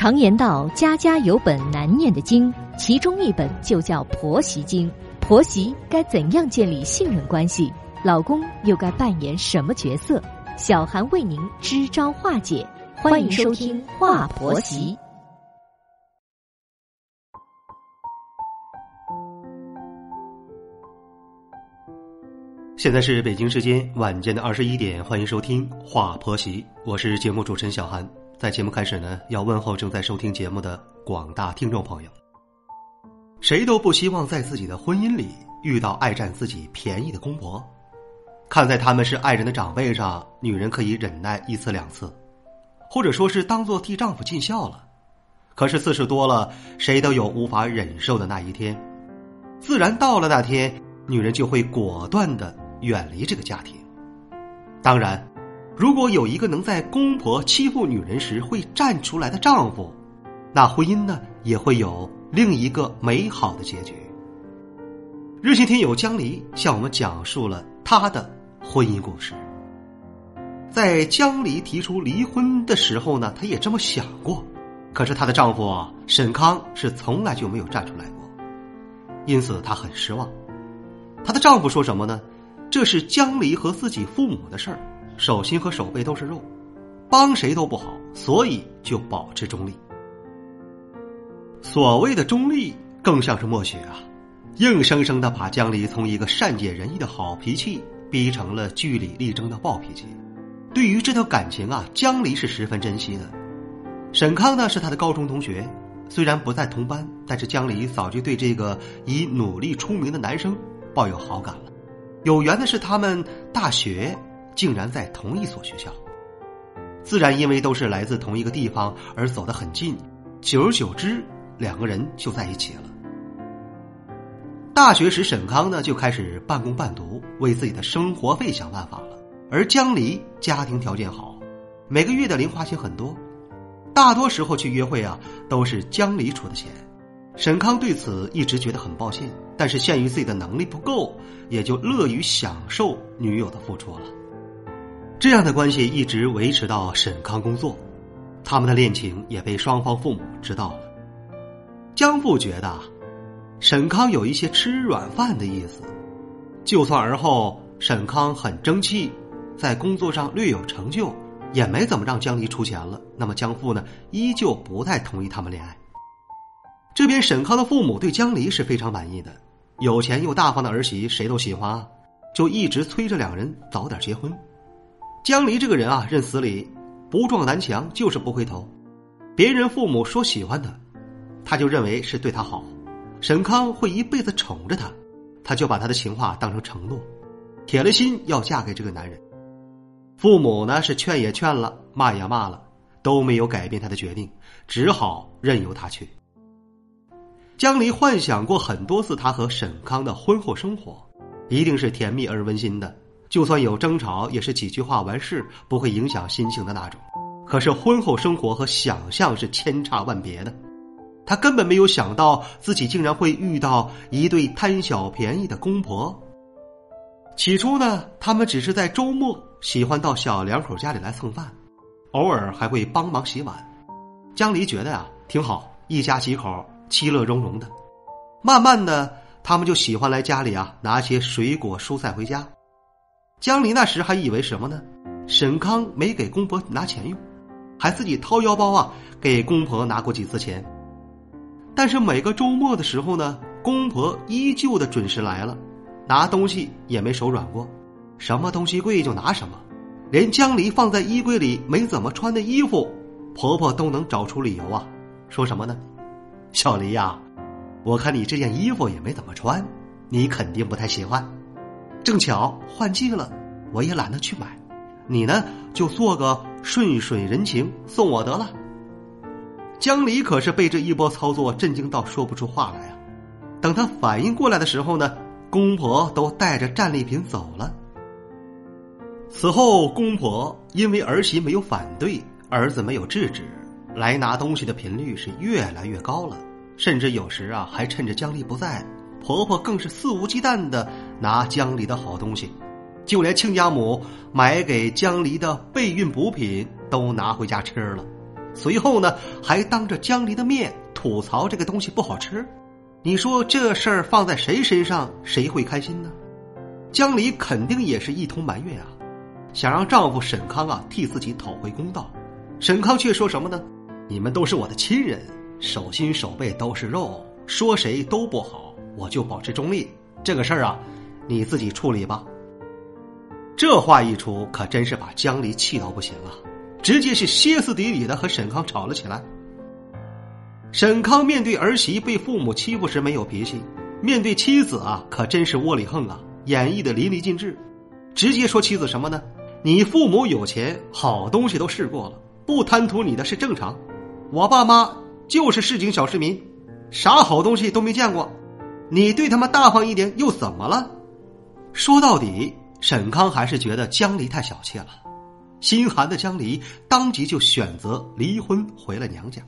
常言道：“家家有本难念的经”，其中一本就叫婆媳经。婆媳该怎样建立信任关系？老公又该扮演什么角色？小韩为您支招化解。欢迎收听《话婆媳》。现在是北京时间晚间的二十一点，欢迎收听《话婆媳》，我是节目主持人小韩。在节目开始呢，要问候正在收听节目的广大听众朋友。谁都不希望在自己的婚姻里遇到爱占自己便宜的公婆。看在他们是爱人的长辈上，女人可以忍耐一次两次，或者说是当做替丈夫尽孝了。可是次数多了，谁都有无法忍受的那一天。自然到了那天，女人就会果断的远离这个家庭。当然。如果有一个能在公婆欺负女人时会站出来的丈夫，那婚姻呢也会有另一个美好的结局。日心听友江离向我们讲述了他的婚姻故事。在江离提出离婚的时候呢，她也这么想过，可是她的丈夫沈康是从来就没有站出来过，因此她很失望。她的丈夫说什么呢？这是江离和自己父母的事儿。手心和手背都是肉，帮谁都不好，所以就保持中立。所谓的中立，更像是默许啊，硬生生的把江离从一个善解人意的好脾气，逼成了据理力争的暴脾气。对于这段感情啊，江离是十分珍惜的。沈康呢是他的高中同学，虽然不在同班，但是江离早就对这个以努力出名的男生抱有好感了。有缘的是，他们大学。竟然在同一所学校，自然因为都是来自同一个地方而走得很近，久而久之，两个人就在一起了。大学时，沈康呢就开始半工半读，为自己的生活费想办法了。而江离家庭条件好，每个月的零花钱很多，大多时候去约会啊都是江离出的钱。沈康对此一直觉得很抱歉，但是限于自己的能力不够，也就乐于享受女友的付出了。这样的关系一直维持到沈康工作，他们的恋情也被双方父母知道了。江父觉得沈康有一些吃软饭的意思，就算而后沈康很争气，在工作上略有成就，也没怎么让江离出钱了。那么江父呢，依旧不太同意他们恋爱。这边沈康的父母对江离是非常满意的，有钱又大方的儿媳谁都喜欢，就一直催着两人早点结婚。江离这个人啊，认死理，不撞南墙就是不回头。别人父母说喜欢他，他就认为是对他好。沈康会一辈子宠着他，他就把他的情话当成承诺，铁了心要嫁给这个男人。父母呢是劝也劝了，骂也骂了，都没有改变他的决定，只好任由他去。江离幻想过很多次他和沈康的婚后生活，一定是甜蜜而温馨的。就算有争吵，也是几句话完事，不会影响心情的那种。可是婚后生活和想象是千差万别的，他根本没有想到自己竟然会遇到一对贪小便宜的公婆。起初呢，他们只是在周末喜欢到小两口家里来蹭饭，偶尔还会帮忙洗碗。江离觉得呀挺好，一家几口其乐融融的。慢慢的，他们就喜欢来家里啊拿些水果蔬菜回家。江离那时还以为什么呢？沈康没给公婆拿钱用，还自己掏腰包啊给公婆拿过几次钱。但是每个周末的时候呢，公婆依旧的准时来了，拿东西也没手软过，什么东西贵就拿什么，连江离放在衣柜里没怎么穿的衣服，婆婆都能找出理由啊，说什么呢？小黎呀，我看你这件衣服也没怎么穿，你肯定不太喜欢。正巧换季了，我也懒得去买，你呢就做个顺水人情送我得了。江离可是被这一波操作震惊到说不出话来啊！等他反应过来的时候呢，公婆都带着战利品走了。此后，公婆因为儿媳没有反对，儿子没有制止，来拿东西的频率是越来越高了，甚至有时啊还趁着江离不在。婆婆更是肆无忌惮的拿江离的好东西，就连亲家母买给江离的备孕补品都拿回家吃了，随后呢还当着江离的面吐槽这个东西不好吃。你说这事儿放在谁身上，谁会开心呢？江离肯定也是一通埋怨啊，想让丈夫沈康啊替自己讨回公道。沈康却说什么呢？你们都是我的亲人，手心手背都是肉，说谁都不好，我就保持中立。这个事儿啊，你自己处理吧。这话一出，可真是把江离气到不行啊，直接是歇斯底里的和沈康吵了起来。沈康面对儿媳被父母欺负时没有脾气，面对妻子啊，可真是窝里横啊，演绎的淋漓尽致，直接说妻子什么呢？你父母有钱，好东西都试过了，不贪图你的是正常。我爸妈就是市井小市民，啥好东西都没见过，你对他们大方一点又怎么了？说到底，沈康还是觉得江离太小气了，心寒的江离当即就选择离婚，回了娘家。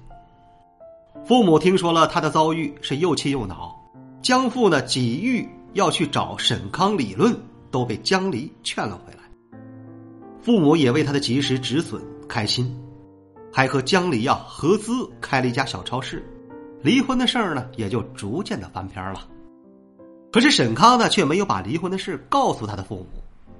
父母听说了他的遭遇，是又气又恼。江父呢，几欲要去找沈康理论，都被江离劝了回来。父母也为他的及时止损开心，还和江离啊合资开了一家小超市。离婚的事儿呢，也就逐渐的翻篇了。可是沈康呢，却没有把离婚的事告诉他的父母。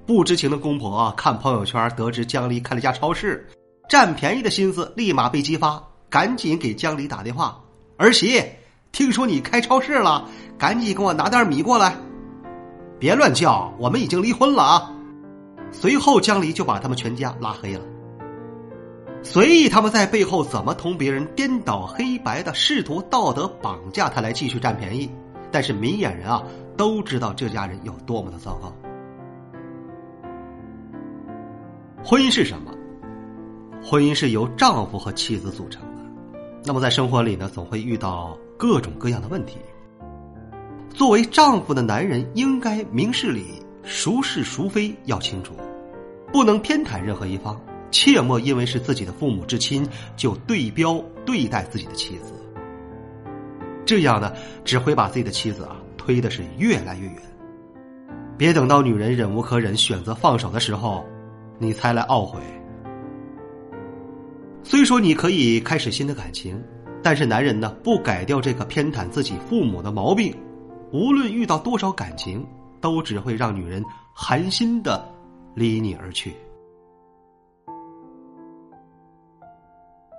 不知情的公婆看朋友圈，得知江离开了家超市，占便宜的心思立马被激发。赶紧给江离打电话，儿媳，听说你开超市了，赶紧给我拿袋米过来。别乱叫，我们已经离婚了啊！随后江离就把他们全家拉黑了。随意他们在背后怎么同别人颠倒黑白的试图道德绑架他来继续占便宜，但是明眼人啊都知道这家人有多么的糟糕。婚姻是什么？婚姻是由丈夫和妻子组成的。那么在生活里呢，总会遇到各种各样的问题。作为丈夫的男人，应该明事理，孰是孰非要清楚，不能偏袒任何一方，切莫因为是自己的父母至亲就对标对待自己的妻子。这样呢，只会把自己的妻子啊推的是越来越远。别等到女人忍无可忍，选择放手的时候，你才来懊悔。虽说你可以开始新的感情，但是男人呢不改掉这个偏袒自己父母的毛病，无论遇到多少感情，都只会让女人寒心的离你而去。